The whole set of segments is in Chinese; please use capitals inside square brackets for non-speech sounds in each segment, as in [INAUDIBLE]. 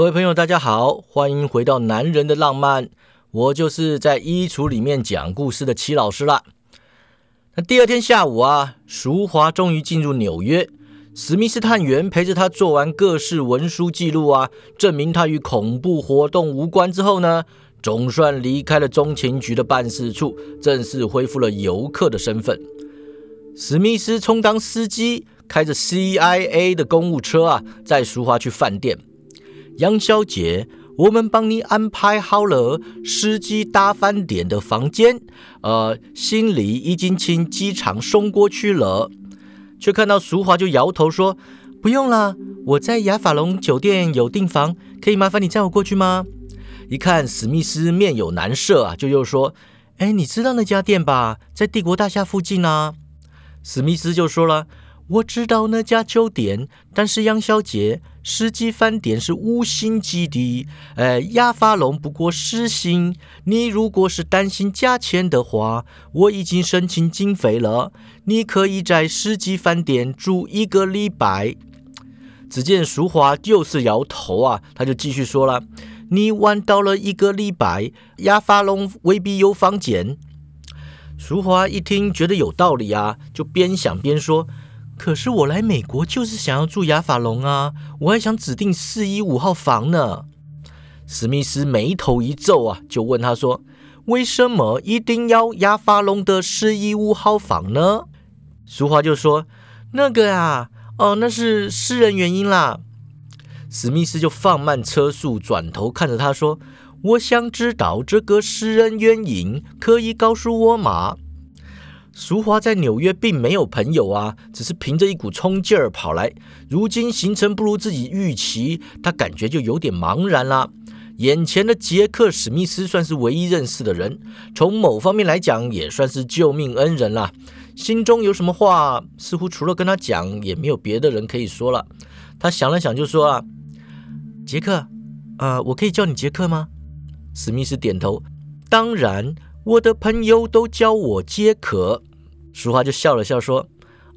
各位朋友，大家好，欢迎回到《男人的浪漫》，我就是在衣橱里面讲故事的齐老师啦。那第二天下午啊，淑华终于进入纽约，史密斯探员陪着他做完各式文书记录啊，证明他与恐怖活动无关之后呢，总算离开了中情局的办事处，正式恢复了游客的身份。史密斯充当司机，开着 CIA 的公务车啊，载淑华去饭店。杨小姐，我们帮你安排好了司机搭饭店的房间，呃，行李已经请机场送过去了。却看到淑华就摇头说：“不用了，我在亚法龙酒店有订房，可以麻烦你载我过去吗？”一看史密斯面有难色啊，就又说：“哎，你知道那家店吧？在帝国大厦附近啊。”史密斯就说了。我知道那家酒店，但是杨小姐，世纪饭店是五星级的，呃，亚法龙不过四星。你如果是担心价钱的话，我已经申请经费了，你可以在世纪饭店住一个礼拜。只见淑华又是摇头啊，他就继续说了：“你玩到了一个礼拜，亚法龙未必有房间。”淑华一听，觉得有道理啊，就边想边说。可是我来美国就是想要住亚法龙啊，我还想指定四一五号房呢。史密斯眉头一皱啊，就问他说：“为什么一定要亚法龙的四一五号房呢？”淑华就说：“那个啊，哦，那是私人原因啦。”史密斯就放慢车速，转头看着他说：“我想知道这个私人原因，可以告诉我吗？”淑华在纽约并没有朋友啊，只是凭着一股冲劲儿跑来。如今行程不如自己预期，他感觉就有点茫然啦。眼前的杰克·史密斯算是唯一认识的人，从某方面来讲也算是救命恩人啦。心中有什么话，似乎除了跟他讲，也没有别的人可以说了。他想了想，就说：“啊，杰克，呃，我可以叫你杰克吗？”史密斯点头：“当然。”我的朋友都叫我杰克，淑华就笑了笑说：“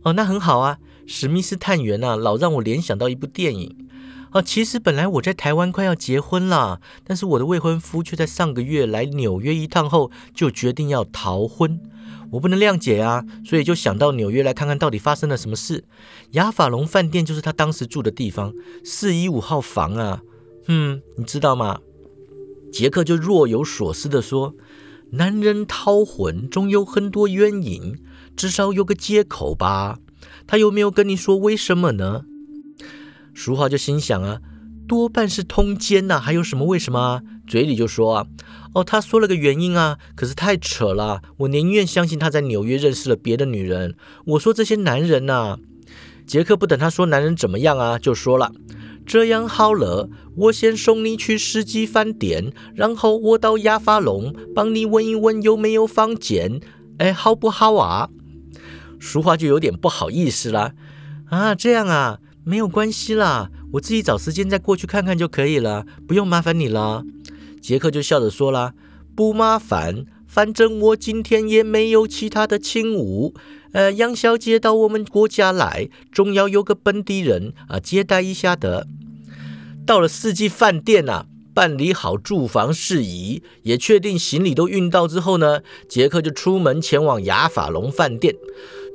哦，那很好啊，史密斯探员啊，老让我联想到一部电影啊。其实本来我在台湾快要结婚了，但是我的未婚夫却在上个月来纽约一趟后，就决定要逃婚。我不能谅解啊，所以就想到纽约来看看到底发生了什么事。雅法龙饭店就是他当时住的地方，四一五号房啊。嗯，你知道吗？”杰克就若有所思的说。男人逃婚总有很多原因，至少有个借口吧？他有没有跟你说为什么呢？淑华就心想啊，多半是通奸呐，还有什么为什么啊？嘴里就说啊，哦，他说了个原因啊，可是太扯了，我宁愿相信他在纽约认识了别的女人。我说这些男人呐，杰克不等他说男人怎么样啊，就说了。这样好了，我先送你去世纪饭店，然后我到亚法龙帮你问一问有没有房间，哎，好不好啊？淑华就有点不好意思了。啊，这样啊，没有关系啦，我自己找时间再过去看看就可以了，不用麻烦你了。杰克就笑着说了，不麻烦，反正我今天也没有其他的请务。呃，杨小姐到我们国家来，总要有个本地人啊接待一下的。到了四季饭店呐，办理好住房事宜，也确定行李都运到之后呢，杰克就出门前往雅法隆饭店。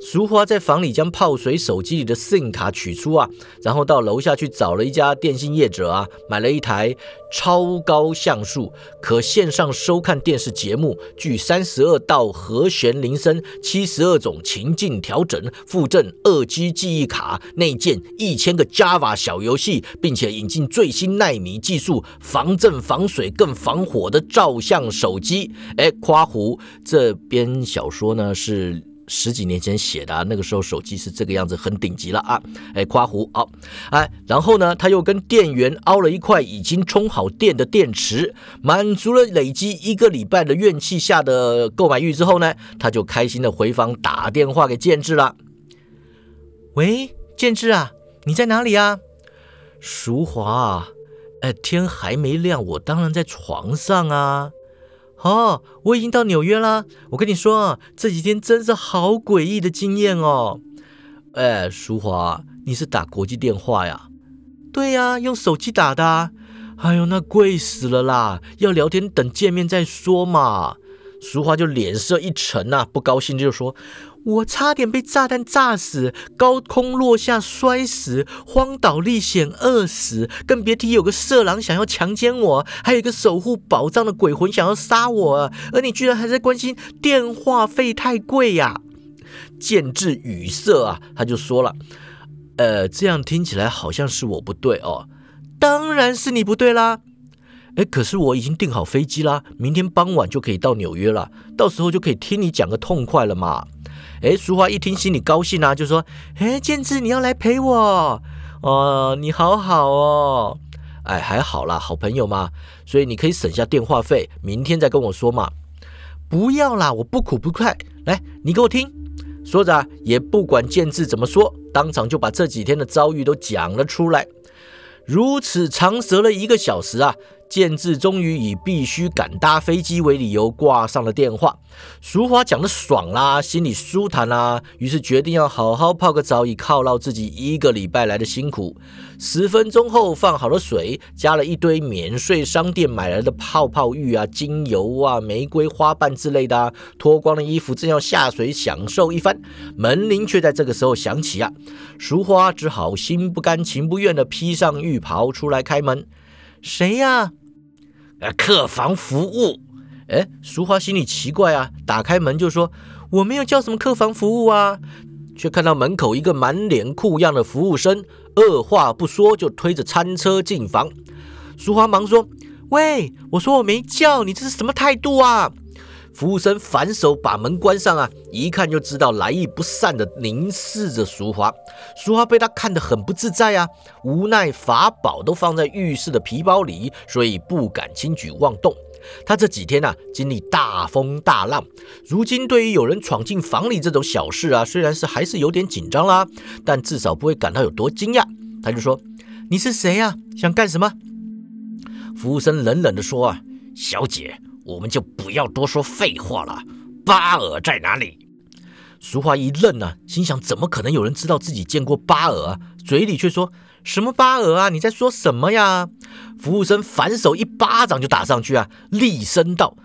淑华在房里将泡水手机里的 SIM 卡取出啊，然后到楼下去找了一家电信业者啊，买了一台超高像素可线上收看电视节目、具三十二道和弦铃声、七十二种情境调整、附赠二 G 记忆卡、内建一千个 Java 小游戏，并且引进最新纳米技术，防震防水更防火的照相手机。哎，夸胡这边小说呢是。十几年前写的，那个时候手机是这个样子，很顶级了啊！哎，夸胡好，哎，然后呢，他又跟店员凹了一块已经充好电的电池，满足了累积一个礼拜的怨气下的购买欲之后呢，他就开心的回房打电话给建志了。喂，建志啊，你在哪里啊？淑华，哎，天还没亮，我当然在床上啊。哦，我已经到纽约啦。我跟你说啊，这几天真是好诡异的经验哦。哎，淑华，你是打国际电话呀？对呀，用手机打的。哎呦，那贵死了啦！要聊天等见面再说嘛。淑华就脸色一沉呐，不高兴就说：“我差点被炸弹炸死，高空落下摔死，荒岛历险饿死，更别提有个色狼想要强奸我，还有一个守护宝藏的鬼魂想要杀我，而你居然还在关心电话费太贵呀！”见至语塞啊，他就说了：“呃，这样听起来好像是我不对哦，当然是你不对啦。”哎，可是我已经订好飞机啦，明天傍晚就可以到纽约了，到时候就可以听你讲个痛快了嘛。哎，淑华一听心里高兴啊，就说：“哎，建志你要来陪我哦，你好好哦。”哎，还好啦，好朋友嘛，所以你可以省下电话费，明天再跟我说嘛。不要啦，我不苦不快，来，你给我听。说着也不管建志怎么说，当场就把这几天的遭遇都讲了出来。如此长舌了一个小时啊。建志终于以必须赶搭飞机为理由挂上了电话。淑华讲的爽啦，心里舒坦啦，于是决定要好好泡个澡，以犒劳自己一个礼拜来的辛苦。十分钟后，放好了水，加了一堆免税商店买来的泡泡浴啊、精油啊、玫瑰花瓣之类的啊，脱光了衣服，正要下水享受一番，门铃却在这个时候响起啊。淑华只好心不甘情不愿地披上浴袍出来开门。谁呀？呃，客房服务。哎，淑华心里奇怪啊，打开门就说：“我没有叫什么客房服务啊。”却看到门口一个满脸酷样的服务生，二话不说就推着餐车进房。淑华忙说：“喂，我说我没叫你，这是什么态度啊？”服务生反手把门关上啊，一看就知道来意不善的凝视着淑华。淑华被他看得很不自在啊，无奈法宝都放在浴室的皮包里，所以不敢轻举妄动。他这几天啊，经历大风大浪，如今对于有人闯进房里这种小事啊，虽然是还是有点紧张啦，但至少不会感到有多惊讶。他就说：“你是谁呀？想干什么？”服务生冷冷地说：“啊，小姐。”我们就不要多说废话了。巴尔在哪里？淑华一愣啊，心想：怎么可能有人知道自己见过巴尔啊？嘴里却说什么巴尔啊？你在说什么呀？服务生反手一巴掌就打上去啊，厉声道：“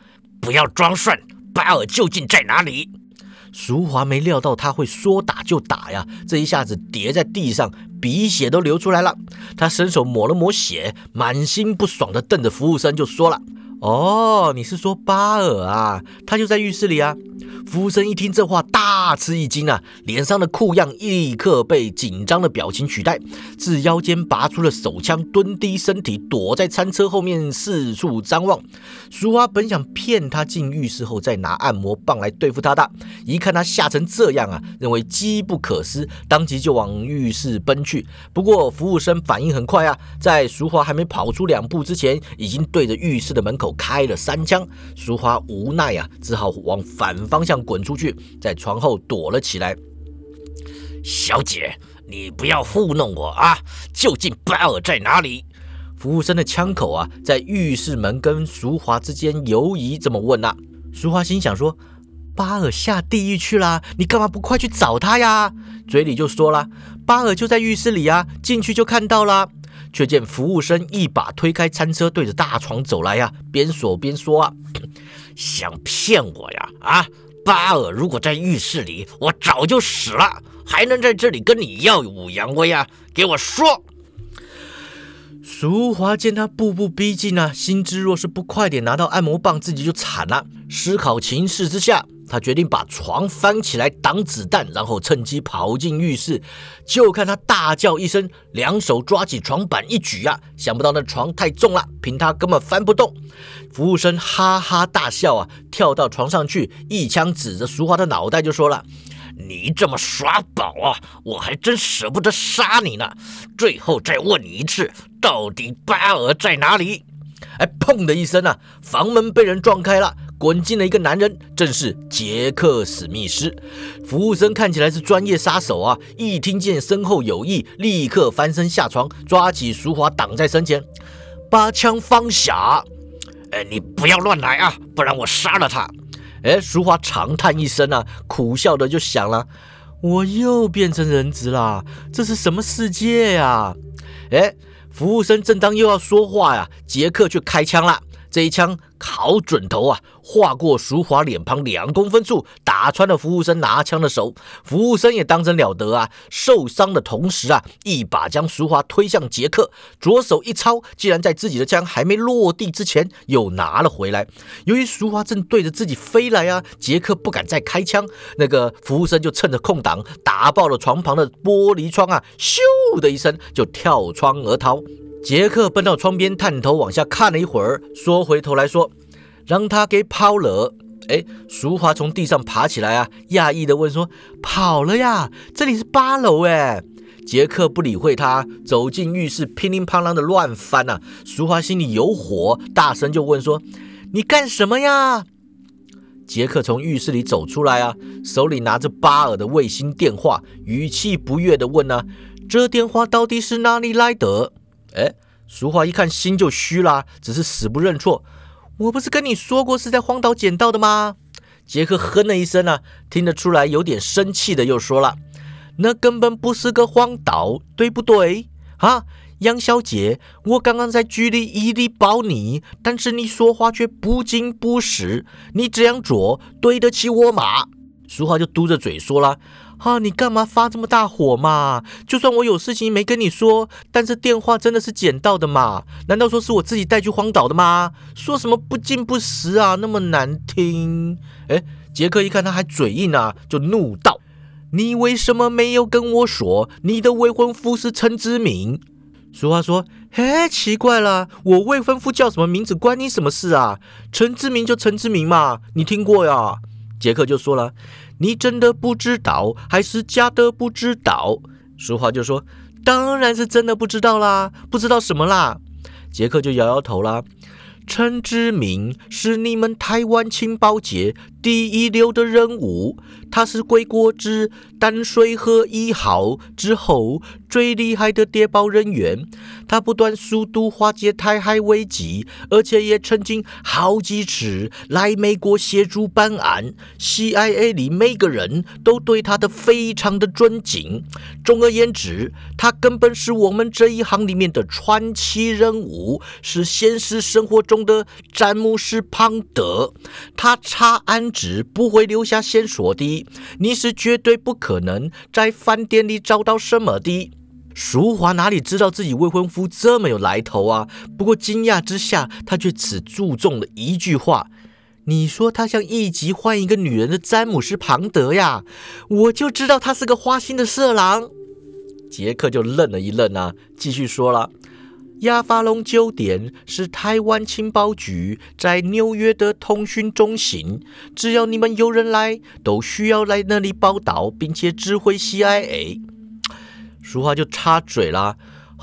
不要装蒜！巴尔究竟在哪里？”淑华没料到他会说打就打呀，这一下子跌在地上，鼻血都流出来了。他伸手抹了抹血，满心不爽的瞪着服务生就说了。哦，你是说巴尔啊？他就在浴室里啊。服务生一听这话，大吃一惊啊，脸上的酷样立刻被紧张的表情取代，自腰间拔出了手枪，蹲低身体，躲在餐车后面四处张望。淑华本想骗他进浴室后再拿按摩棒来对付他的，一看他吓成这样啊，认为机不可失，当即就往浴室奔去。不过服务生反应很快啊，在淑华还没跑出两步之前，已经对着浴室的门口开了三枪。淑华无奈啊，只好往反方向。滚出去，在床后躲了起来。小姐，你不要糊弄我啊！究竟巴尔在哪里？服务生的枪口啊，在浴室门跟淑华之间游移，这么问呐。淑华心想说：巴尔下地狱去啦，你干嘛不快去找他呀？嘴里就说了：巴尔就在浴室里啊，进去就看到了。却见服务生一把推开餐车，对着大床走来呀，边说边说啊：想骗我呀？啊！巴尔如果在浴室里，我早就死了，还能在这里跟你耀武扬威啊？给我说！淑华见他步步逼近啊，心知若是不快点拿到按摩棒，自己就惨了。思考情势之下，他决定把床翻起来挡子弹，然后趁机跑进浴室。就看他大叫一声，两手抓起床板一举啊，想不到那床太重了，凭他根本翻不动。服务生哈哈大笑啊，跳到床上去，一枪指着淑华的脑袋就说了。你这么耍宝啊！我还真舍不得杀你呢。最后再问你一次，到底巴尔在哪里？哎，砰的一声啊，房门被人撞开了，滚进了一个男人，正是杰克·史密斯。服务生看起来是专业杀手啊，一听见身后有意，立刻翻身下床，抓起淑华挡在身前，八枪方下。哎，你不要乱来啊，不然我杀了他。哎，淑华长叹一声啊，苦笑的就想了：我又变成人质啦，这是什么世界呀？哎，服务生正当又要说话呀，杰克却开枪了。这一枪好准头啊，划过淑华脸庞两公分处，打穿了服务生拿枪的手。服务生也当真了得啊，受伤的同时啊，一把将淑华推向杰克，左手一抄，竟然在自己的枪还没落地之前又拿了回来。由于淑华正对着自己飞来啊，杰克不敢再开枪，那个服务生就趁着空档打爆了床旁的玻璃窗啊，咻的一声就跳窗而逃。杰克奔到窗边，探头往下看了一会儿，缩回头来说：“让他给跑了。”哎，淑华从地上爬起来啊，讶异的问说：“跑了呀？这里是八楼哎。”杰克不理会他，走进浴室，乒铃乓啷的乱翻呐。淑华心里有火，大声就问说：“你干什么呀？”杰克从浴室里走出来啊，手里拿着巴尔的卫星电话，语气不悦的问啊：“这电话到底是哪里来的？”哎，淑华一看心就虚啦，只是死不认错。我不是跟你说过是在荒岛捡到的吗？杰克哼了一声啊，听得出来有点生气的，又说了：“那根本不是个荒岛，对不对？啊，杨小姐，我刚刚在局里一力保你，但是你说话却不经不实，你这样做对得起我吗？”淑华就嘟着嘴说了。啊！你干嘛发这么大火嘛？就算我有事情没跟你说，但是电话真的是捡到的嘛？难道说是我自己带去荒岛的吗？说什么不敬不实啊，那么难听！哎，杰克一看他还嘴硬啊，就怒道：“你为什么没有跟我说你的未婚夫是陈之明？”俗话说：“嘿，奇怪了，我未婚夫叫什么名字关你什么事啊？陈之明就陈之明嘛，你听过呀？”杰克就说了。你真的不知道，还是假的不知道？俗话就说：“当然是真的不知道啦，不知道什么啦？”杰克就摇摇头啦。陈志明是你们台湾情报界第一流的人物，他是归国之淡水河一号之后最厉害的谍报人员。他不断速度化解台海危机，而且也曾经好几次来美国协助办案。CIA 里每个人都对他的非常的尊敬。总而言之，他根本是我们这一行里面的传奇人物，是现实生活中。中的詹姆斯·庞德，他查案纸不会留下线索的，你是绝对不可能在饭店里找到什么的。淑华哪里知道自己未婚夫这么有来头啊？不过惊讶之下，他却只注重了一句话：“你说他像一集换一个女人的詹姆斯·庞德呀？我就知道他是个花心的色狼。”杰克就愣了一愣啊，继续说了。亚法龙酒店是台湾情报局在纽约的通讯中心，只要你们有人来，都需要来那里报道，并且指挥 CIA。淑华就插嘴啦：“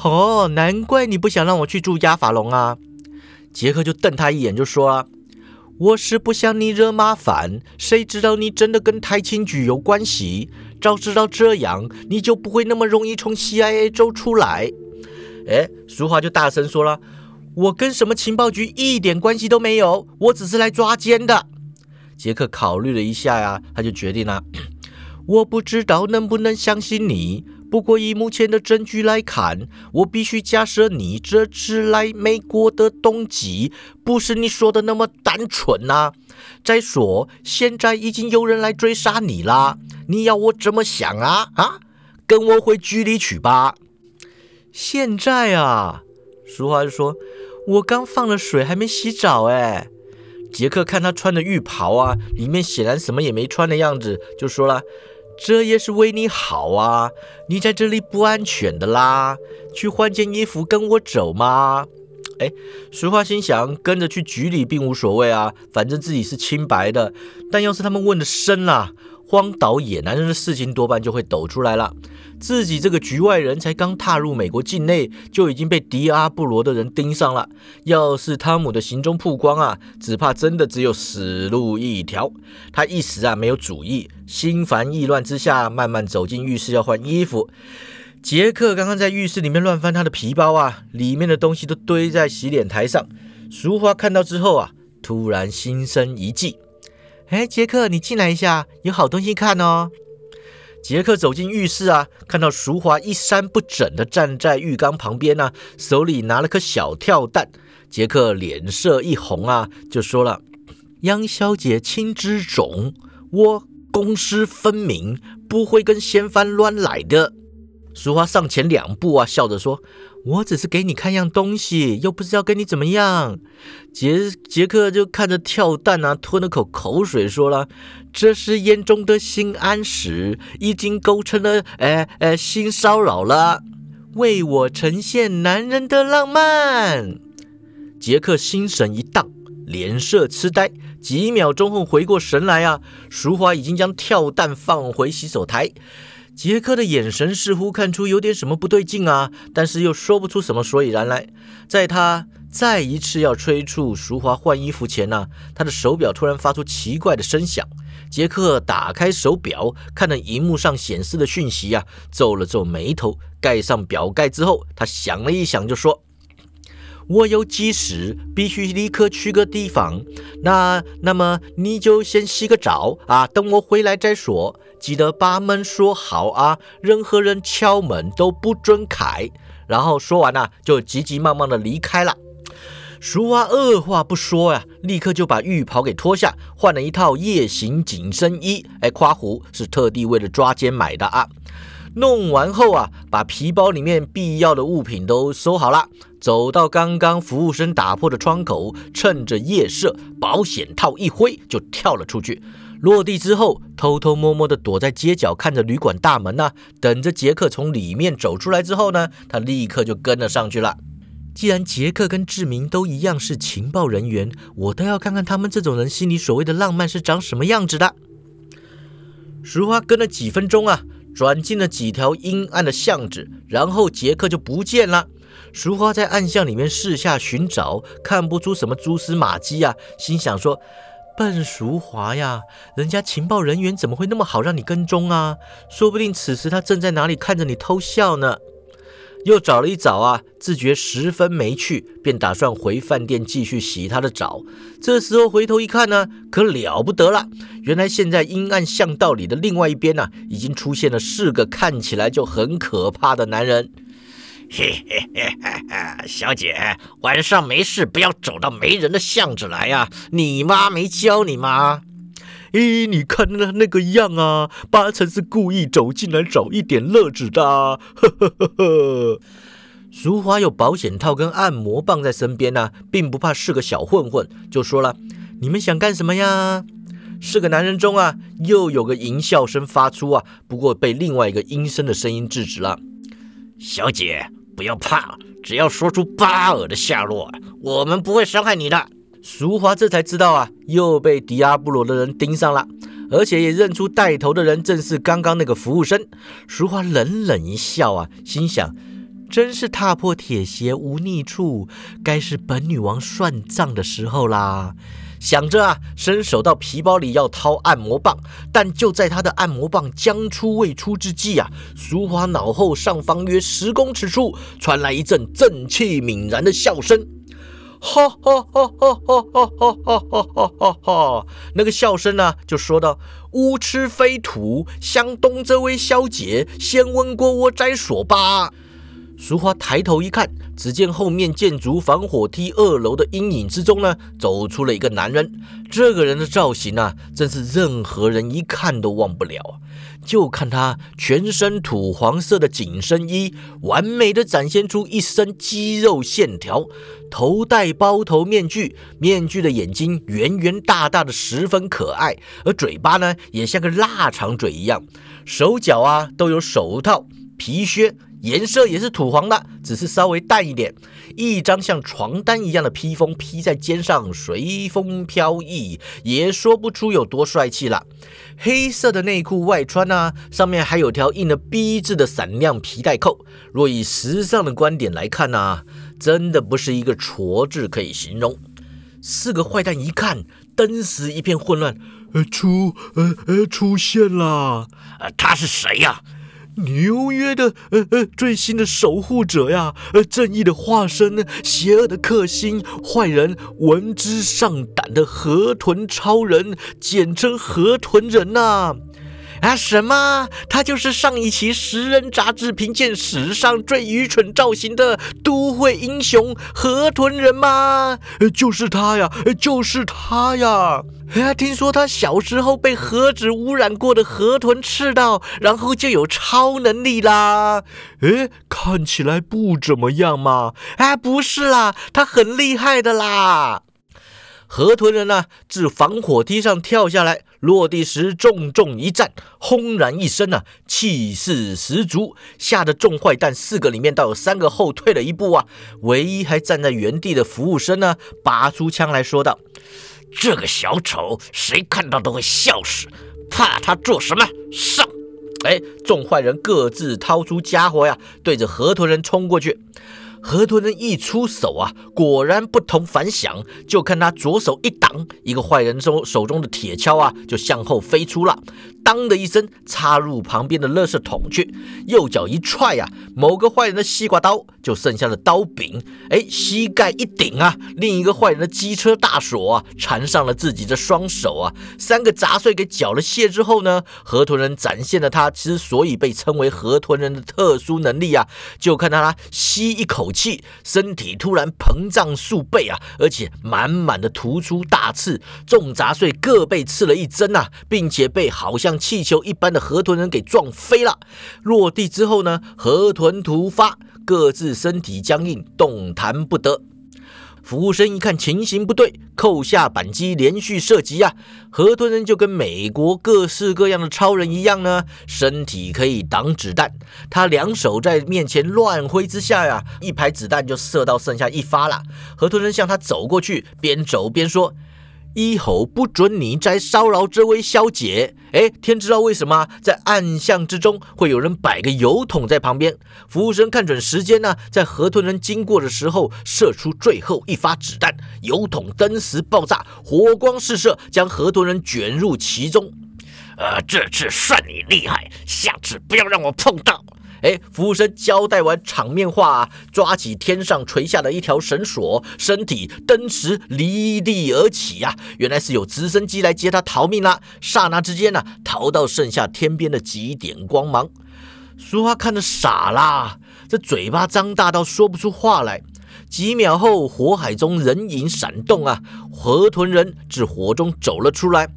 哦，难怪你不想让我去住亚法龙啊！”杰克就瞪他一眼，就说啊：“我是不想你惹麻烦，谁知道你真的跟台情局有关系？早知道这样，你就不会那么容易从 CIA 走出来。”哎，淑华就大声说了：“我跟什么情报局一点关系都没有，我只是来抓奸的。”杰克考虑了一下呀，他就决定了：“ [CLEARS THROAT] 我不知道能不能相信你，不过以目前的证据来看，我必须假设你这次来美国的动机不是你说的那么单纯呐。再说，现在已经有人来追杀你啦，你要我怎么想啊？啊，跟我回局里去吧。”现在啊，淑华就说：“我刚放了水，还没洗澡。”哎，杰克看他穿的浴袍啊，里面显然什么也没穿的样子，就说了：“这也是为你好啊，你在这里不安全的啦，去换件衣服跟我走吗？”哎，淑华心想，跟着去局里并无所谓啊，反正自己是清白的。但要是他们问的深了，荒岛野男人的事情多半就会抖出来了。自己这个局外人才刚踏入美国境内，就已经被迪阿布罗的人盯上了。要是汤姆的行踪曝光啊，只怕真的只有死路一条。他一时啊没有主意，心烦意乱之下，慢慢走进浴室要换衣服。杰克刚刚在浴室里面乱翻他的皮包啊，里面的东西都堆在洗脸台上。淑华看到之后啊，突然心生一计：“哎，杰克，你进来一下，有好东西看哦。”杰克走进浴室啊，看到淑华衣衫不整的站在浴缸旁边呢，手里拿了颗小跳蛋。杰克脸色一红啊，就说了：“杨小姐心知种，我公私分明，不会跟嫌犯乱来的。”淑华上前两步啊，笑着说：“我只是给你看样东西，又不是要跟你怎么样。”杰杰克就看着跳蛋啊，吞了口口水，说了：“这是眼中的性暗示，已经构成了呃呃性骚扰了，为我呈现男人的浪漫。”杰克心神一荡，脸色痴呆，几秒钟后回过神来啊，淑华已经将跳蛋放回洗手台。杰克的眼神似乎看出有点什么不对劲啊，但是又说不出什么所以然来。在他再一次要催促淑华换衣服前呢，他的手表突然发出奇怪的声响。杰克打开手表，看着荧幕上显示的讯息啊，皱了皱眉头。盖上表盖之后，他想了一想，就说。我有急事，必须立刻去个地方。那那么你就先洗个澡啊，等我回来再说。记得把门锁好啊，任何人敲门都不准开。然后说完呢，就急急忙忙的离开了。淑华二话不说呀，立刻就把浴袍给脱下，换了一套夜行紧身衣。哎，夸胡是特地为了抓奸买的啊。弄完后啊，把皮包里面必要的物品都收好了，走到刚刚服务生打破的窗口，趁着夜色，保险套一挥就跳了出去。落地之后，偷偷摸摸的躲在街角，看着旅馆大门呢，等着杰克从里面走出来之后呢，他立刻就跟了上去了。既然杰克跟志明都一样是情报人员，我倒要看看他们这种人心里所谓的浪漫是长什么样子的。淑花跟了几分钟啊。转进了几条阴暗的巷子，然后杰克就不见了。淑花在暗巷里面四下寻找，看不出什么蛛丝马迹啊，心想说：“笨淑华呀，人家情报人员怎么会那么好让你跟踪啊？说不定此时他正在哪里看着你偷笑呢。”又找了一找啊，自觉十分没趣，便打算回饭店继续洗他的澡。这时候回头一看呢，可了不得了！原来现在阴暗巷道里的另外一边呢，已经出现了四个看起来就很可怕的男人。嘿嘿嘿嘿，小姐，晚上没事不要走到没人的巷子来呀！你妈没教你吗？咦，你看那那个样啊，八成是故意走进来找一点乐子的。呵呵呵呵。淑华有保险套跟按摩棒在身边呢，并不怕是个小混混，就说了：“你们想干什么呀？”是个男人中啊，又有个淫笑声发出啊，不过被另外一个阴森的声音制止了。小姐，不要怕，只要说出巴尔的下落，我们不会伤害你的。淑华这才知道啊，又被迪阿布罗的人盯上了，而且也认出带头的人正是刚刚那个服务生。淑华冷冷一笑啊，心想：真是踏破铁鞋无觅处，该是本女王算账的时候啦。想着啊，伸手到皮包里要掏按摩棒，但就在他的按摩棒将出未出之际啊，淑华脑后上方约十公尺处传来一阵正气凛然的笑声。哈哈哈哈哈哈哈哈哈哈！那个笑声呢，就说道：“无耻非土，向东这位小姐先问过我再说吧。”淑花抬头一看，只见后面建筑防火梯二楼的阴影之中呢，走出了一个男人。这个人的造型啊，真是任何人一看都忘不了。就看他全身土黄色的紧身衣，完美的展现出一身肌肉线条。头戴包头面具，面具的眼睛圆圆大大的，十分可爱。而嘴巴呢，也像个腊肠嘴一样。手脚啊，都有手套、皮靴。颜色也是土黄的，只是稍微淡一点。一张像床单一样的披风披在肩上，随风飘逸，也说不出有多帅气了。黑色的内裤外穿啊，上面还有条印了 B 字的闪亮皮带扣。若以时尚的观点来看呢，真的不是一个矬字可以形容。四个坏蛋一看，登时一片混乱。呃，出呃呃出现了。呃，他是谁呀？纽约的呃呃最新的守护者呀，呃正义的化身，邪恶的克星，坏人闻之丧胆的河豚超人，简称河豚人呐。啊什么？他就是上一期《食人》杂志评鉴史上最愚蠢造型的都会英雄河豚人吗？就是他呀，就是他呀！哎，听说他小时候被核子污染过的河豚吃到，然后就有超能力啦。哎，看起来不怎么样嘛。哎，不是啦，他很厉害的啦。河豚人呢，自防火梯上跳下来，落地时重重一站，轰然一声啊，气势十足，吓得众坏蛋四个里面倒有三个后退了一步啊。唯一还站在原地的服务生呢，拔出枪来说道：“这个小丑，谁看到都会笑死，怕他做什么？上！”哎，众坏人各自掏出家伙呀，对着河豚人冲过去。河豚人一出手啊，果然不同凡响。就看他左手一挡，一个坏人手手中的铁锹啊，就向后飞出了。当的一声，插入旁边的垃圾桶去。右脚一踹呀，某个坏人的西瓜刀就剩下了刀柄。哎，膝盖一顶啊，另一个坏人的机车大锁啊，缠上了自己的双手啊。三个杂碎给缴了械之后呢，河豚人展现了他之所以被称为河豚人的特殊能力啊。就看到他吸一口气，身体突然膨胀数倍啊，而且满满的突出大刺。众杂碎各被刺了一针啊，并且被好像。气球一般的河豚人给撞飞了，落地之后呢，河豚突发，各自身体僵硬，动弹不得。服务生一看情形不对，扣下扳机，连续射击啊！河豚人就跟美国各式各样的超人一样呢，身体可以挡子弹。他两手在面前乱挥之下呀，一排子弹就射到剩下一发了。河豚人向他走过去，边走边说。一吼不准你再骚扰这位小姐。哎，天知道为什么在暗巷之中会有人摆个油桶在旁边？服务生看准时间呢，在河豚人经过的时候射出最后一发子弹，油桶登时爆炸，火光四射，将河豚人卷入其中。呃，这次算你厉害，下次不要让我碰到。哎，服务生交代完场面话，啊抓起天上垂下的一条绳索，身体登时离地而起呀！原来是有直升机来接他逃命了。刹那之间呢，逃到剩下天边的几点光芒。淑花看得傻啦，这嘴巴张大到说不出话来。几秒后，火海中人影闪动啊，河豚人自火中走了出来。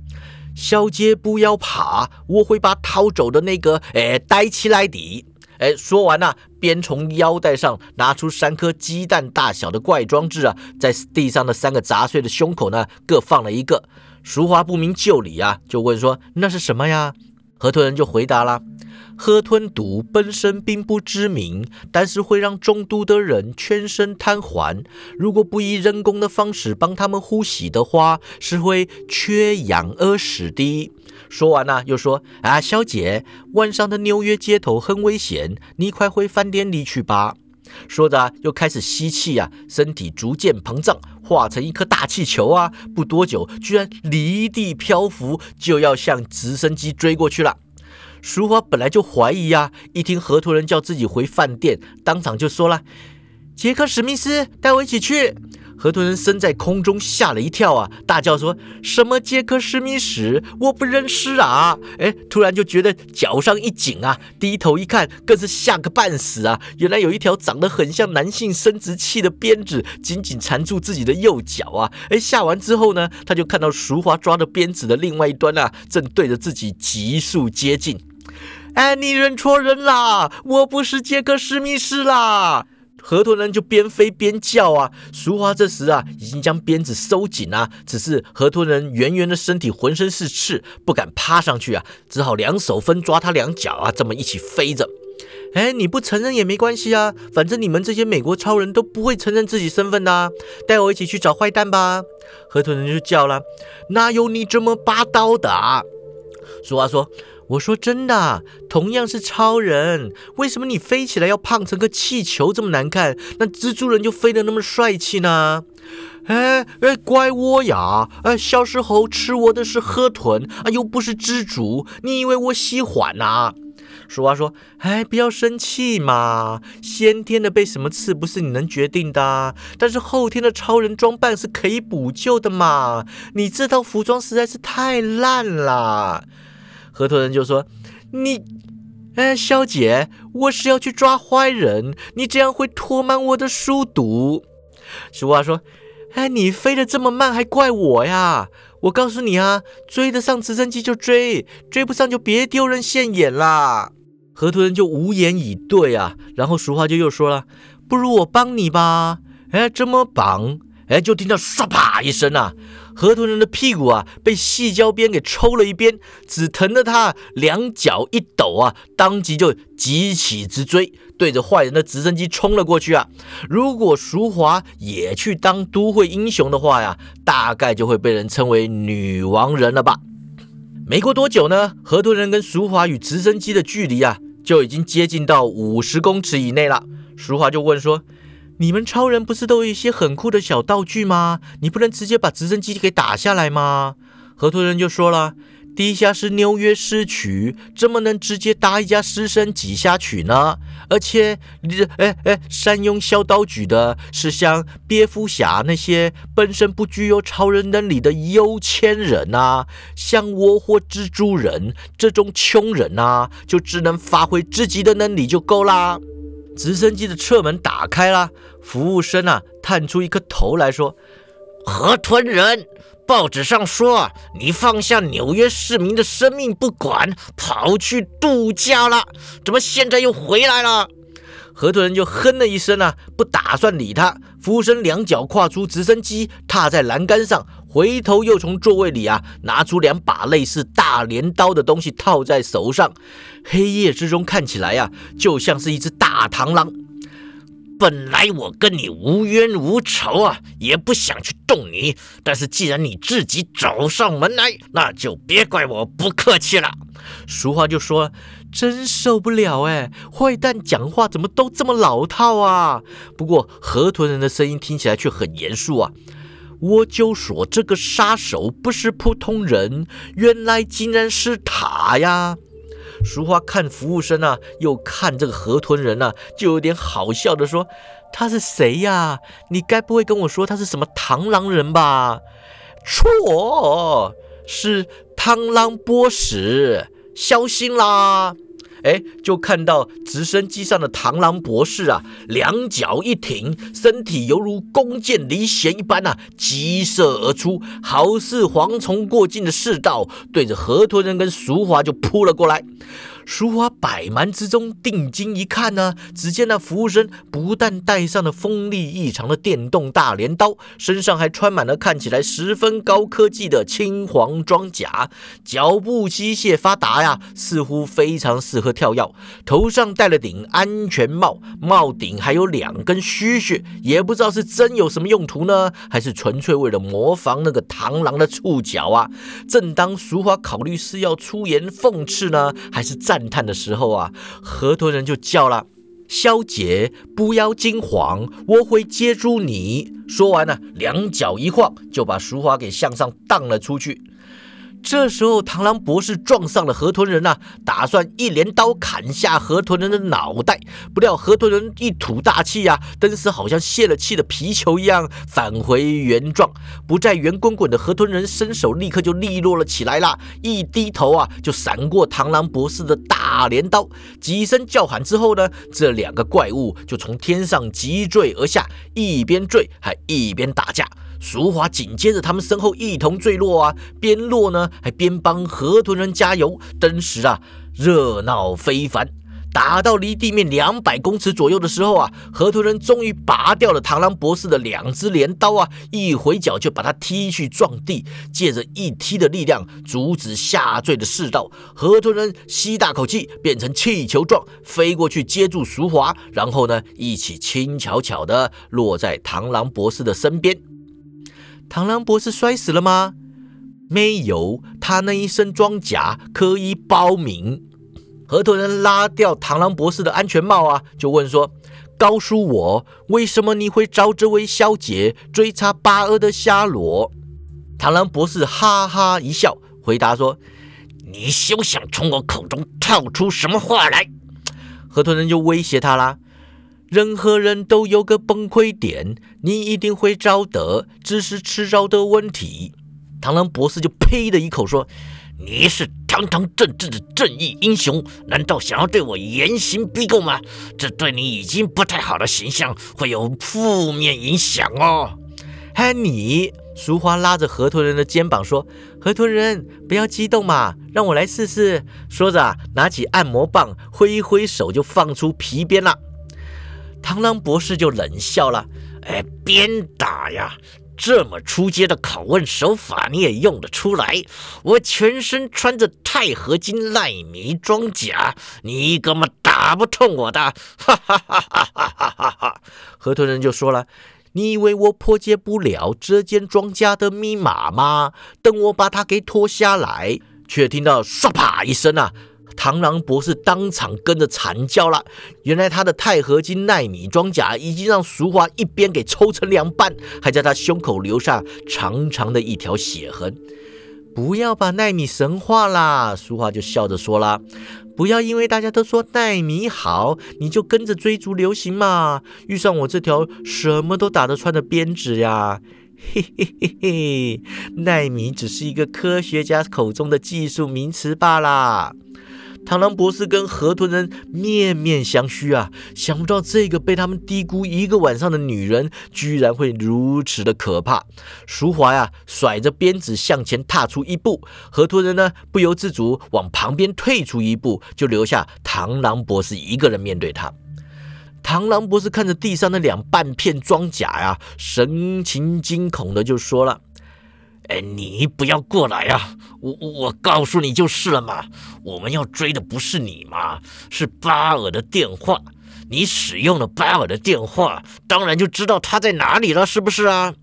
小姐不要怕，我会把逃走的那个哎带起来的。哎，说完呐，边从腰带上拿出三颗鸡蛋大小的怪装置啊，在地上的三个杂碎的胸口呢，各放了一个。俗话不明就里啊，就问说：“那是什么呀？”河豚人就回答啦：“河豚毒本身并不致命，但是会让中毒的人全身瘫痪。如果不以人工的方式帮他们呼吸的话，是会缺氧而死的。”说完呢，又说：“啊，小姐，晚上的纽约街头很危险，你快回饭店里去吧。”说着，又开始吸气啊，身体逐渐膨胀，化成一颗大气球啊！不多久，居然离地漂浮，就要向直升机追过去了。淑华本来就怀疑啊，一听河图人叫自己回饭店，当场就说了：“杰克史密斯，带我一起去。”河豚人身在空中，吓了一跳啊，大叫说：“什么杰克史密斯？我不认识啊！”哎，突然就觉得脚上一紧啊，低头一看，更是吓个半死啊！原来有一条长得很像男性生殖器的鞭子紧紧缠住自己的右脚啊！哎，吓完之后呢，他就看到淑华抓着鞭子的另外一端啊，正对着自己急速接近。哎，你认错人啦！我不是杰克史密斯啦！河豚人就边飞边叫啊！淑华这时啊，已经将鞭子收紧啊，只是河豚人圆圆的身体浑身是刺，不敢趴上去啊，只好两手分抓他两脚啊，这么一起飞着。哎，你不承认也没关系啊，反正你们这些美国超人都不会承认自己身份的。带我一起去找坏蛋吧！河豚人就叫了：“哪有你这么霸道的？”淑华说。我说真的，同样是超人，为什么你飞起来要胖成个气球这么难看？那蜘蛛人就飞得那么帅气呢？哎哎，怪我呀！哎，小时候吃我的是河豚啊，又不是蜘蛛，你以为我喜欢呐？俗话说，哎，不要生气嘛，先天的被什么刺不是你能决定的，但是后天的超人装扮是可以补救的嘛。你这套服装实在是太烂了。河豚人就说：“你，哎，小姐，我是要去抓坏人，你这样会拖慢我的速度。”俗话说：“哎，你飞得这么慢，还怪我呀？我告诉你啊，追得上直升机就追，追不上就别丢人现眼啦。”河豚人就无言以对啊。然后俗话就又说了：“不如我帮你吧。”哎，这么绑？哎，就听到唰啪一声啊，河豚人的屁股啊被细胶鞭给抽了一边，只疼得他两脚一抖啊，当即就急起直追，对着坏人的直升机冲了过去啊。如果淑华也去当都会英雄的话呀，大概就会被人称为女王人了吧？没过多久呢，河豚人跟淑华与直升机的距离啊就已经接近到五十公尺以内了。淑华就问说。你们超人不是都有一些很酷的小道具吗？你不能直接把直升机给打下来吗？河豚人就说了：“地下是纽约市区，怎么能直接搭一架直升机下去呢？而且，这哎哎，善用小道具的是像蝙蝠侠那些本身不具有超人能力的有钱人啊，像我或蜘蛛人这种穷人啊，就只能发挥自己的能力就够啦。”直升机的侧门打开了，服务生啊探出一颗头来说：“河豚人，报纸上说你放下纽约市民的生命不管，跑去度假了，怎么现在又回来了？”河豚人就哼了一声啊，不打算理他。服务生两脚跨出直升机，踏在栏杆上，回头又从座位里啊拿出两把类似大镰刀的东西套在手上。黑夜之中看起来呀，就像是一只大螳螂。本来我跟你无冤无仇啊，也不想去动你。但是既然你自己找上门来，那就别怪我不客气了。俗话就说。真受不了哎！坏蛋讲话怎么都这么老套啊？不过河豚人的声音听起来却很严肃啊！我就说这个杀手不是普通人，原来竟然是他呀！淑花看服务生啊，又看这个河豚人啊，就有点好笑的说：“他是谁呀？你该不会跟我说他是什么螳螂人吧？”错，是螳螂波士，小心啦！哎，就看到直升机上的螳螂博士啊，两脚一挺，身体犹如弓箭离弦一般啊，急射而出，好似蝗虫过境的世道，对着河豚人跟淑华就扑了过来。淑华百忙之中定睛一看呢，只见那服务生不但带上了锋利异常的电动大镰刀，身上还穿满了看起来十分高科技的青黄装甲，脚部机械发达呀，似乎非常适合跳跃。头上戴了顶安全帽，帽顶还有两根须须，也不知道是真有什么用途呢，还是纯粹为了模仿那个螳螂的触角啊？正当淑华考虑是要出言讽刺呢，还是？赞叹的时候啊，河豚人就叫了：“小姐，不要惊慌，我会接住你。”说完呢，两脚一晃，就把淑华给向上荡了出去。这时候，螳螂博士撞上了河豚人呐，打算一镰刀砍下河豚人的脑袋。不料河豚人一吐大气呀，登时好像泄了气的皮球一样返回原状。不再圆滚滚的河豚人伸手立刻就利落了起来啦，一低头啊，就闪过螳螂博士的大镰刀。几声叫喊之后呢，这两个怪物就从天上急坠而下，一边坠还一边打架。淑华紧接着他们身后一同坠落啊，边落呢还边帮河豚人加油，登时啊热闹非凡。打到离地面两百公尺左右的时候啊，河豚人终于拔掉了螳螂博士的两只镰刀啊，一回脚就把他踢去撞地，借着一踢的力量阻止下坠的世道。河豚人吸大口气，变成气球状飞过去接住淑华，然后呢一起轻巧巧的落在螳螂博士的身边。螳螂博士摔死了吗？没有，他那一身装甲可以保命。河豚人拉掉螳螂博士的安全帽啊，就问说：“告诉我，为什么你会找这位小姐追查巴尔的下落？”螳螂博士哈哈一笑，回答说：“你休想从我口中套出什么话来。”河豚人就威胁他啦。任何人都有个崩溃点，你一定会找得，只是迟早的问题。螳螂博士就呸的一口说：“你是堂堂正正的正义英雄，难道想要对我严刑逼供吗？这对你已经不太好的形象会有负面影响哦。嗨，你！淑花拉着河豚人的肩膀说：“河豚人，不要激动嘛，让我来试试。”说着，拿起按摩棒，挥一挥手就放出皮鞭了。螳螂博士就冷笑了：“哎，鞭打呀！”这么出街的拷问手法你也用得出来？我全身穿着钛合金纳米装甲，你根本打不痛我的！哈哈哈哈哈哈！哈河豚人就说了：“你以为我破解不了这间庄家的密码吗？等我把它给脱下来。”却听到唰啪一声啊！螳螂博士当场跟着惨叫了。原来他的钛合金纳米装甲已经让淑华一边给抽成两半，还在他胸口留下长长的一条血痕。不要把纳米神化啦！淑华就笑着说啦：“不要因为大家都说纳米好，你就跟着追逐流行嘛！遇上我这条什么都打得穿的鞭子呀！嘿嘿嘿嘿，纳米只是一个科学家口中的技术名词罢了。”螳螂博士跟河豚人面面相觑啊！想不到这个被他们低估一个晚上的女人，居然会如此的可怕。淑华呀，甩着鞭子向前踏出一步，河豚人呢不由自主往旁边退出一步，就留下螳螂博士一个人面对他。螳螂博士看着地上那两半片装甲呀，神情惊恐的就说了。哎，你不要过来啊！我我告诉你就是了嘛。我们要追的不是你嘛，是巴尔的电话。你使用了巴尔的电话，当然就知道他在哪里了，是不是啊？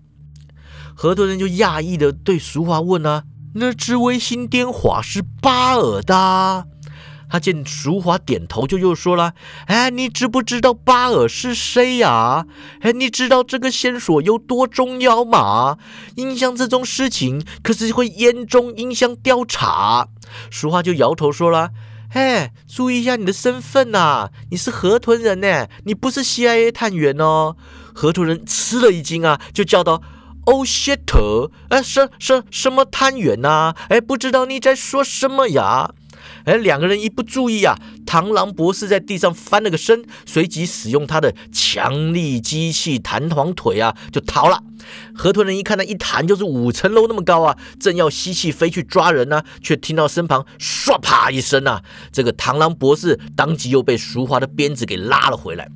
河豚人就讶异的对俗话问啊：“那只卫星电话是巴尔的？”他见淑华点头，就又说了：“哎，你知不知道巴尔是谁呀？哎，你知道这个线索有多重要吗？影响这种事情可是会严重影响调查。”淑华就摇头说了：“哎，注意一下你的身份呐，你是河豚人呢，你不是 CIA 探员哦。”河豚人吃了一惊啊，就叫道：“Oh shit！哎，什什什么探员呐？哎，不知道你在说什么呀？”哎，两个人一不注意啊，螳螂博士在地上翻了个身，随即使用他的强力机器弹簧腿啊，就逃了。河豚人一看，他一弹就是五层楼那么高啊，正要吸气飞去抓人呢，却听到身旁唰啪一声啊，这个螳螂博士当即又被淑华的鞭子给拉了回来。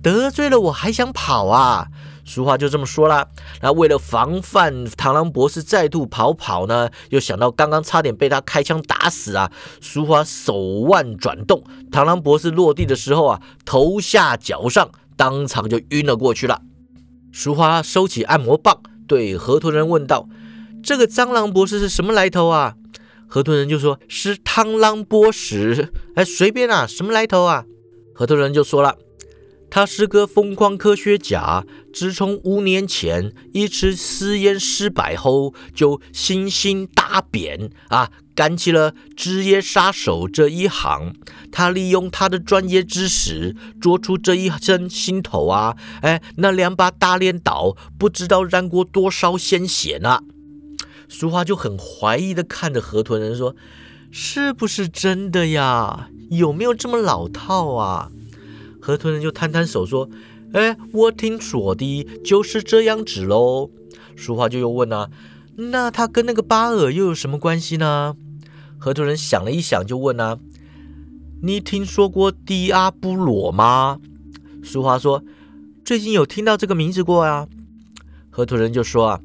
得罪了我还想跑啊？俗话就这么说啦。那为了防范螳螂博士再度逃跑呢，又想到刚刚差点被他开枪打死啊，淑华手腕转动，螳螂博士落地的时候啊，头下脚上，当场就晕了过去了。淑华收起按摩棒，对河豚人问道：“这个蟑螂博士是什么来头啊？”河豚人就说：“是螳螂博士。”哎，随便啊，什么来头啊？河豚人就说了。他是个疯狂科学家，自从五年前一次实验失败后，就信心大变啊，干起了职业杀手这一行。他利用他的专业知识做出这一身心头啊，哎，那两把大镰刀不知道染过多少鲜血呢。俗话就很怀疑的看着河豚人说：“是不是真的呀？有没有这么老套啊？”河豚人就摊摊手说：“哎，我听说的就是这样子喽。”淑华就又问啊：“那他跟那个巴尔又有什么关系呢？”河豚人想了一想，就问啊：“你听说过迪阿布罗吗？”淑华说：“最近有听到这个名字过啊。”河豚人就说啊。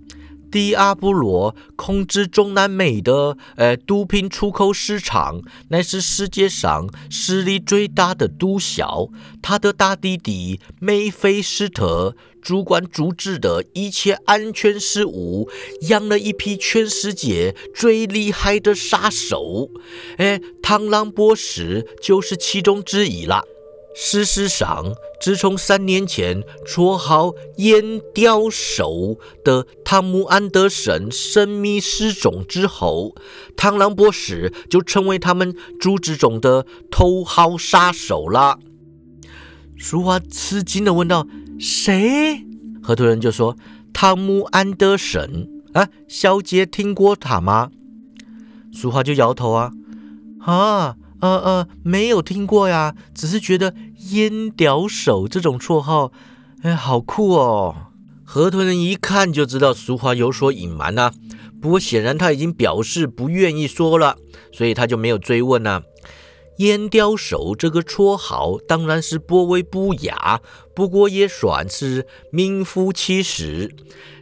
迪阿波罗控制中南美的呃毒品出口市场，乃是世界上实力最大的毒枭。他的大弟弟梅菲斯特主管组织的一切安全事务，养了一批全世界最厉害的杀手。哎，螳螂博士就是其中之一了。事实上，自从三年前绰号“烟雕手”的汤姆·安德森神秘失踪之后，螳螂博士就成为他们组织中的头号杀手了。淑华吃惊地问道：“谁？”河豚人就说：“汤姆·安德森。”啊，小姐听过他吗？淑华就摇头啊，啊，呃呃，没有听过呀，只是觉得烟屌手这种绰号，哎，好酷哦。河豚人一看就知道俗话有所隐瞒呐，不过显然他已经表示不愿意说了，所以他就没有追问呐。烟雕手这个绰号当然是颇为不雅，不过也算是名副其实。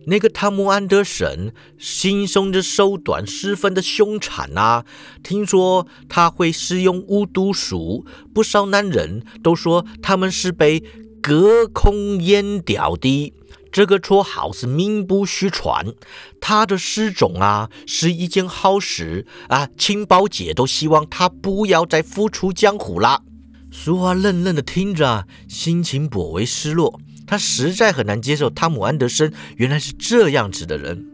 那个汤姆·安德森行凶的手段十分的凶残啊！听说他会使用巫毒术，不少男人都说他们是被隔空阉掉的。这个绰号是名不虚传，他的失踪啊是一件好事啊！情报界都希望他不要再复出江湖了。淑华愣愣的听着，心情颇为失落。他实在很难接受汤姆·安德森原来是这样子的人。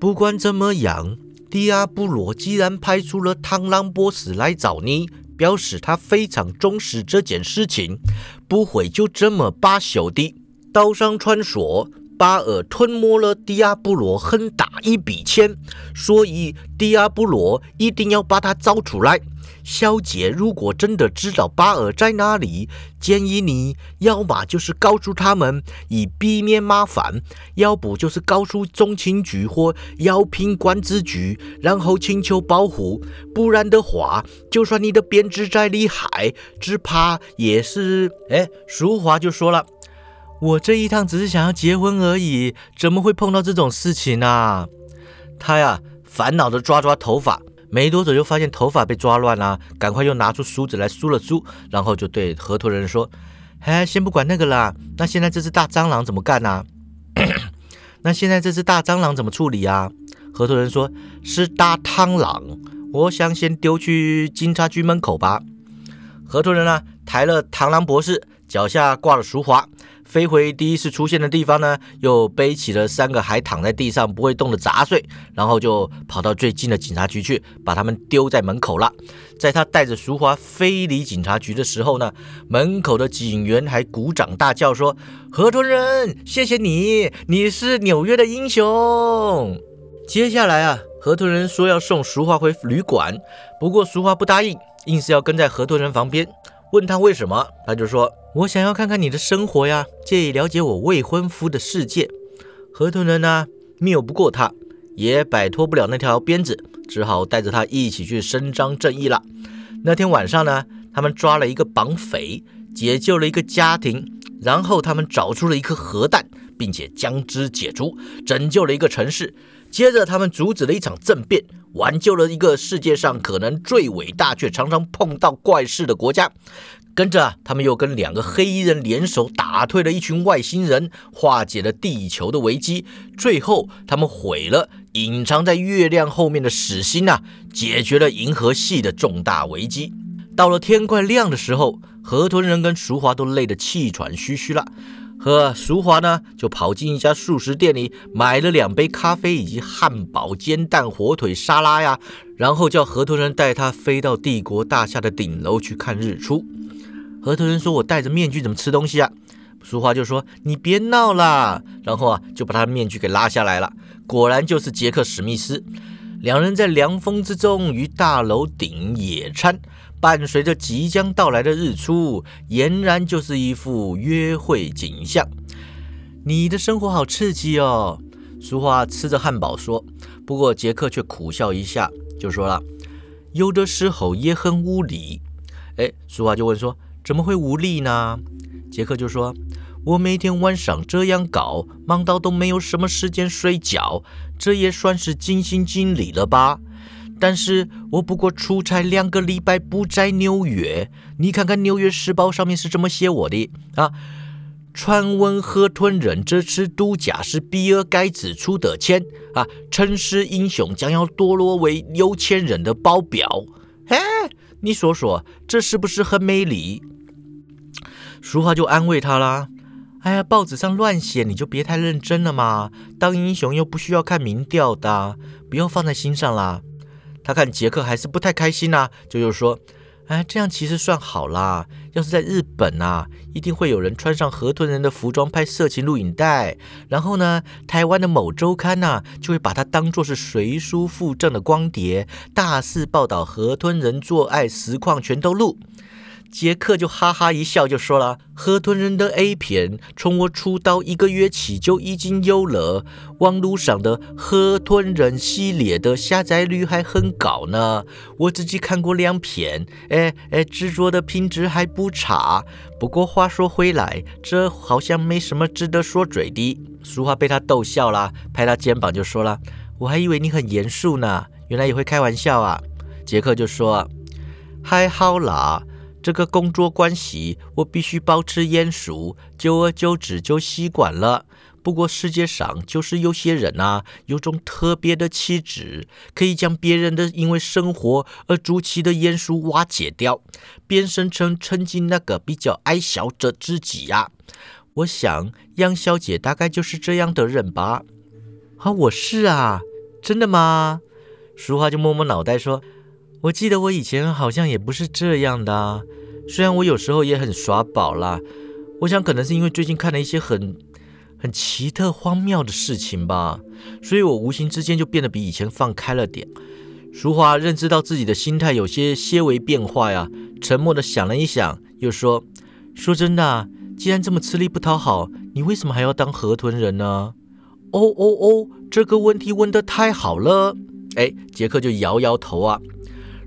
不管怎么样，迪亚布罗既然派出了螳螂波斯来找你，表示他非常重视这件事情，不会就这么罢休的。岛上传说。巴尔吞没了迪亚布罗很大一笔钱，所以迪亚布罗一定要把他找出来。小姐，如果真的知道巴尔在哪里，建议你要么就是告诉他们，以避免麻烦；要不就是告诉中情局或药品管制局，然后请求保护。不然的话，就算你的编制再厉害，只怕也是……哎，淑华就说了。我这一趟只是想要结婚而已，怎么会碰到这种事情呢？他呀，烦恼的抓抓头发，没多久就发现头发被抓乱了，赶快又拿出梳子来梳了梳，然后就对河豚人说：“哎，先不管那个啦，那现在这只大蟑螂怎么干呢？[COUGHS] 那现在这只大蟑螂怎么处理啊？”河豚人说：“是大螳螂，我想先丢去警察局门口吧。”河豚人呢，抬了螳螂博士，脚下挂了熟华。飞回第一次出现的地方呢，又背起了三个还躺在地上不会动的杂碎，然后就跑到最近的警察局去，把他们丢在门口了。在他带着淑华飞离警察局的时候呢，门口的警员还鼓掌大叫说：“河豚人，谢谢你，你是纽约的英雄。”接下来啊，河豚人说要送淑华回旅馆，不过淑华不答应，硬是要跟在河豚人旁边。问他为什么，他就说。我想要看看你的生活呀，借以了解我未婚夫的世界。河豚人呢，拗不过他，也摆脱不了那条鞭子，只好带着他一起去伸张正义了。那天晚上呢，他们抓了一个绑匪，解救了一个家庭，然后他们找出了一颗核弹，并且将之解除，拯救了一个城市。接着，他们阻止了一场政变，挽救了一个世界上可能最伟大却常常碰到怪事的国家。跟着，他们又跟两个黑衣人联手，打退了一群外星人，化解了地球的危机。最后，他们毁了隐藏在月亮后面的死星啊，解决了银河系的重大危机。到了天快亮的时候，河豚人跟淑华都累得气喘吁吁了。和淑华呢，就跑进一家素食店里，买了两杯咖啡以及汉堡、煎蛋、火腿沙拉呀，然后叫河豚人带他飞到帝国大厦的顶楼去看日出。河豚人说：“我戴着面具怎么吃东西啊？”淑华就说：“你别闹啦。”然后啊，就把他的面具给拉下来了。果然就是杰克史密斯。两人在凉风之中于大楼顶野餐，伴随着即将到来的日出，俨然就是一幅约会景象。你的生活好刺激哦，淑华吃着汉堡说。不过杰克却苦笑一下，就说了：“有的时候也很无力。”哎，淑华就问说。怎么会无力呢？杰克就说：“我每天晚上这样搞，忙到都没有什么时间睡觉，这也算是尽心尽力了吧？但是我不过出差两个礼拜，不在纽约。你看看《纽约时报》上面是这么写我的啊？传闻河豚人这次度假是比尔盖茨出的钱啊！城市英雄将要堕落为有钱人的保镖。哎，你说说，这是不是很美丽？”淑华就安慰他啦：“哎呀，报纸上乱写，你就别太认真了嘛。当英雄又不需要看民调的，不要放在心上啦。”他看杰克还是不太开心呐，就又说：“哎，这样其实算好啦。要是在日本呐，一定会有人穿上河豚人的服装拍色情录影带，然后呢，台湾的某周刊呐，就会把它当作是随书附赠的光碟，大肆报道河豚人做爱实况全都录。杰克就哈哈一笑，就说了：“河豚人的 A 片，从我出道一个月起就已经有了。网络上的河豚人系列的下载率还很高呢。我自己看过两片，哎哎，制作的品质还不差。不过话说回来，这好像没什么值得说嘴的。”淑华被他逗笑了，拍他肩膀就说了：“我还以为你很严肃呢，原来也会开玩笑啊。”杰克就说：“还好啦。”这个工作关系，我必须保持严肃，久而久之就习惯了。不过世界上就是有些人啊，有种特别的气质，可以将别人的因为生活而筑起的严肃瓦解掉，变身成曾经那个比较爱笑的自己呀。我想杨小姐大概就是这样的人吧。啊，我是啊，真的吗？淑华就摸摸脑袋说。我记得我以前好像也不是这样的啊，虽然我有时候也很耍宝啦。我想可能是因为最近看了一些很很奇特荒谬的事情吧，所以我无形之间就变得比以前放开了点。淑华认知到自己的心态有些些微变化呀，沉默的想了一想，又说：“说真的，既然这么吃力不讨好，你为什么还要当河豚人呢？”哦哦哦，这个问题问得太好了。哎，杰克就摇摇头啊。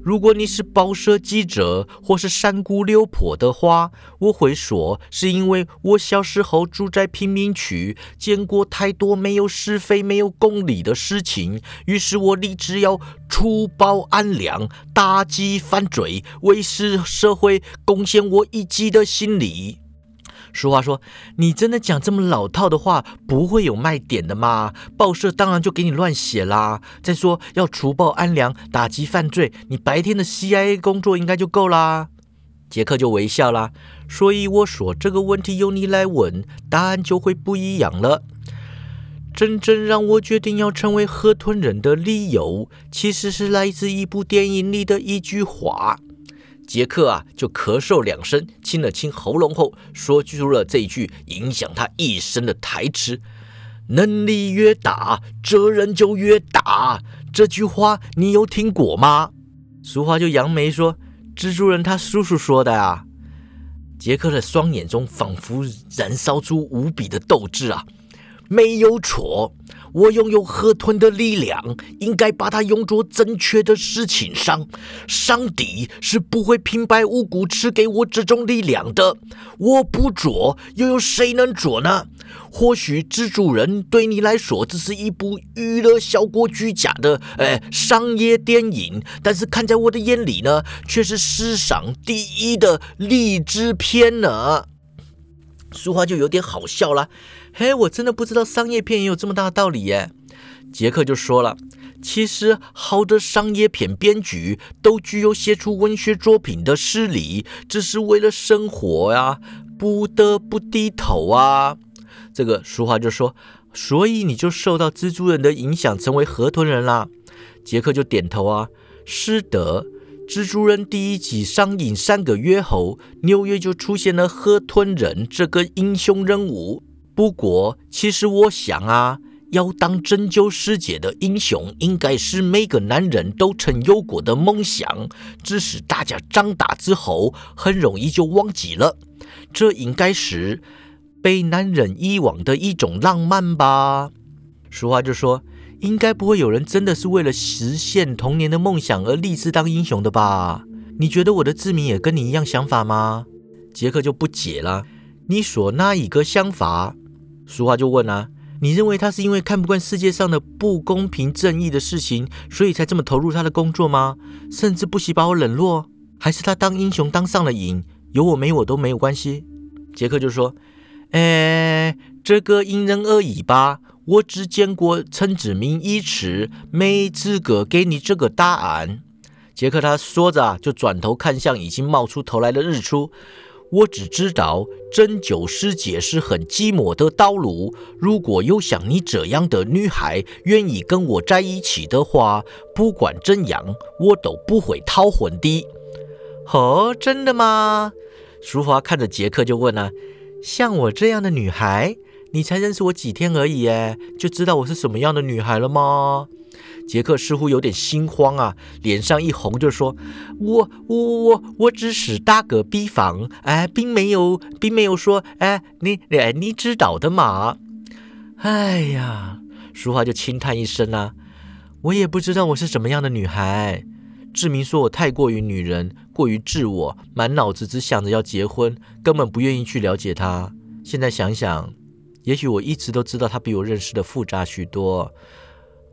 如果你是报社记者或是山姑六婆的话，我会说是因为我小时候住在贫民区，见过太多没有是非、没有公理的事情，于是我立志要除暴安良，打击犯罪，为社社会贡献我一己的心理。俗话说：“你真的讲这么老套的话，不会有卖点的嘛？报社当然就给你乱写啦。再说要除暴安良、打击犯罪，你白天的 CIA 工作应该就够啦。”杰克就微笑啦。所以我说这个问题由你来问，答案就会不一样了。真正让我决定要成为河豚人的理由，其实是来自一部电影里的一句话。杰克啊，就咳嗽两声，清了清喉咙后，说出了这一句影响他一生的台词：“能力越大，责任就越大。”这句话你有听过吗？俗话就扬眉说：“蜘蛛人他叔叔说的啊。”杰克的双眼中仿佛燃烧出无比的斗志啊！没有错。我拥有河豚的力量，应该把它用作正确的事情上。上帝是不会平白无故赐给我这种力量的。我不做，又有谁能做呢？或许蜘蛛人对你来说只是一部娱乐效果居佳的哎商业电影，但是看在我的眼里呢，却是史上第一的励志片呢。俗话就有点好笑了。嘿，我真的不知道商业片也有这么大的道理耶。杰克就说了，其实好的商业片编剧都具有写出文学作品的实力，只是为了生活呀，不得不低头啊。这个俗话就说，所以你就受到蜘蛛人的影响，成为河豚人啦。杰克就点头啊，是的。蜘蛛人第一集上映三个月后，纽约就出现了河豚人这个英雄人物。不过，其实我想啊，要当拯救世界的英雄，应该是每个男人都曾有过的梦想。只是大家长大之后，很容易就忘记了。这应该是被男人遗忘的一种浪漫吧。俗话就说，应该不会有人真的是为了实现童年的梦想而立志当英雄的吧？你觉得我的志明也跟你一样想法吗？杰克就不解了。你说哪一个想法？俗话就问啊，你认为他是因为看不惯世界上的不公平正义的事情，所以才这么投入他的工作吗？甚至不惜把我冷落？还是他当英雄当上了瘾，有我没我都没有关系？杰克就说：“哎，这个因人而异吧。我只见过陈子明一词，没资格给你这个答案。”杰克他说着啊，就转头看向已经冒出头来的日出。我只知道针灸师姐是很寂寞的道路。如果有像你这样的女孩愿意跟我在一起的话，不管怎样，我都不会逃婚的。哦，真的吗？淑华看着杰克就问啊：“像我这样的女孩，你才认识我几天而已，哎，就知道我是什么样的女孩了吗？”杰克似乎有点心慌啊，脸上一红就说：“我我我我只是打个比方，哎，并没有并没有说，哎，你哎你知道的嘛。”哎呀，淑华就轻叹一声啊，我也不知道我是什么样的女孩。志明说我太过于女人，过于自我，满脑子只想着要结婚，根本不愿意去了解他。现在想想，也许我一直都知道他比我认识的复杂许多，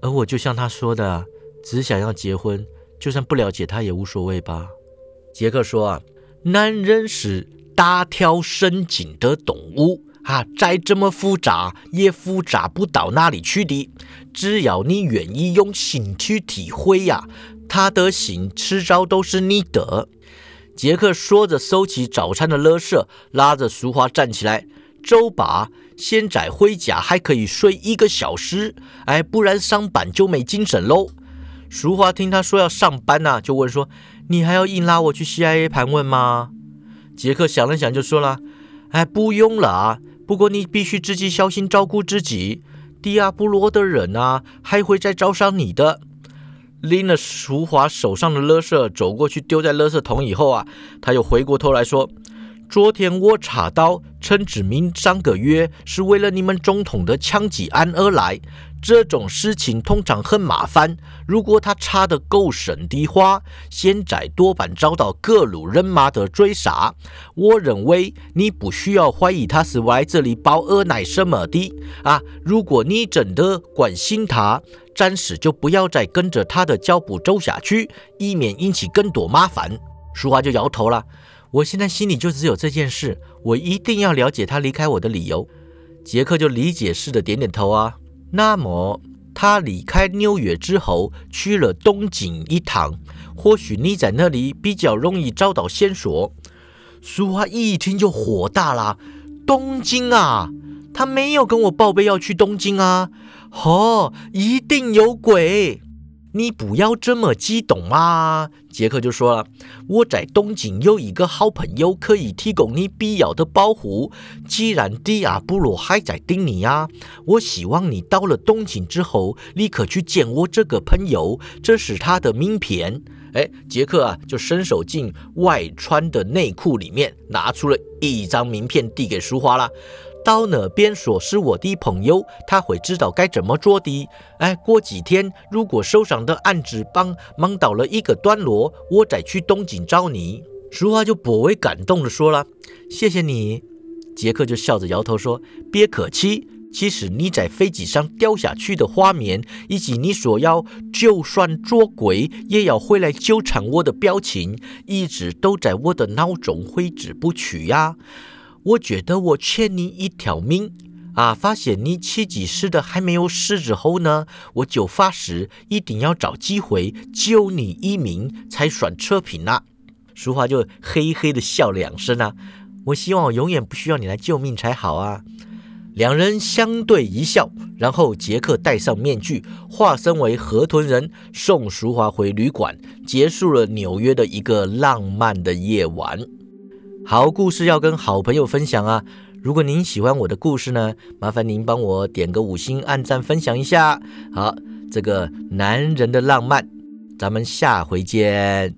而我就像他说的，只想要结婚，就算不了解他也无所谓吧。杰克说啊，男人是大条神经的动物啊，再这么复杂也复杂不到哪里去的，只要你愿意用心去体会呀。他的心迟早都是你的。杰克说着，收起早餐的垃圾，拉着淑华站起来，走吧，现在回家还可以睡一个小时，哎，不然上班就没精神喽。淑华听他说要上班呐，就问说：“你还要硬拉我去 CIA 盘问吗？”杰克想了想，就说了：“哎，不用了啊，不过你必须自己小心照顾自己，迪亚波罗的人啊，还会再找上你的。”拎了淑华手上的垃圾走过去，丢在垃圾桶以后啊，他又回过头来说：“昨天我查到陈志明上个月是为了你们总统的枪击案而来。这种事情通常很麻烦，如果他查得够深的话，现在多半遭到各路人马的追杀。我认为你不需要怀疑他是来这里报恶乃什么的啊！如果你真的关心他。”暂时就不要再跟着他的脚步走下去，以免引起更多麻烦。淑华就摇头了。我现在心里就只有这件事，我一定要了解他离开我的理由。杰克就理解似的点点头啊。那么他离开纽约之后去了东京一趟，或许你在那里比较容易找到线索。淑华一听就火大了。东京啊，他没有跟我报备要去东京啊。哦，一定有鬼！你不要这么激动嘛。杰克就说了：“我在东京有一个好朋友，可以提供你必要的保护。既然迪亚布罗还在盯你呀，我希望你到了东京之后，立刻去见我这个朋友。这是他的名片。”哎，杰克啊，就伸手进外穿的内裤里面，拿出了一张名片，递给淑华了。到那边说是我的朋友，他会知道该怎么做的。哎，过几天如果手上的案子帮忙到了一个段落，我再去东京找你。淑华就颇为感动的说了：“谢谢你。”杰克就笑着摇头说：“别客气。其实你在飞机上掉下去的画面，以及你所要就算捉鬼也要回来纠缠我的表情，一直都在我的脑中挥之不去呀。”我觉得我欠你一条命啊！发现你奇迹似的还没有死之后呢，我就发誓一定要找机会救你一命，才算扯平了。淑华就嘿嘿的笑两声啊！我希望我永远不需要你来救命才好啊！两人相对一笑，然后杰克戴上面具，化身为河豚人，送淑华回旅馆，结束了纽约的一个浪漫的夜晚。好故事要跟好朋友分享啊！如果您喜欢我的故事呢，麻烦您帮我点个五星按赞分享一下。好，这个男人的浪漫，咱们下回见。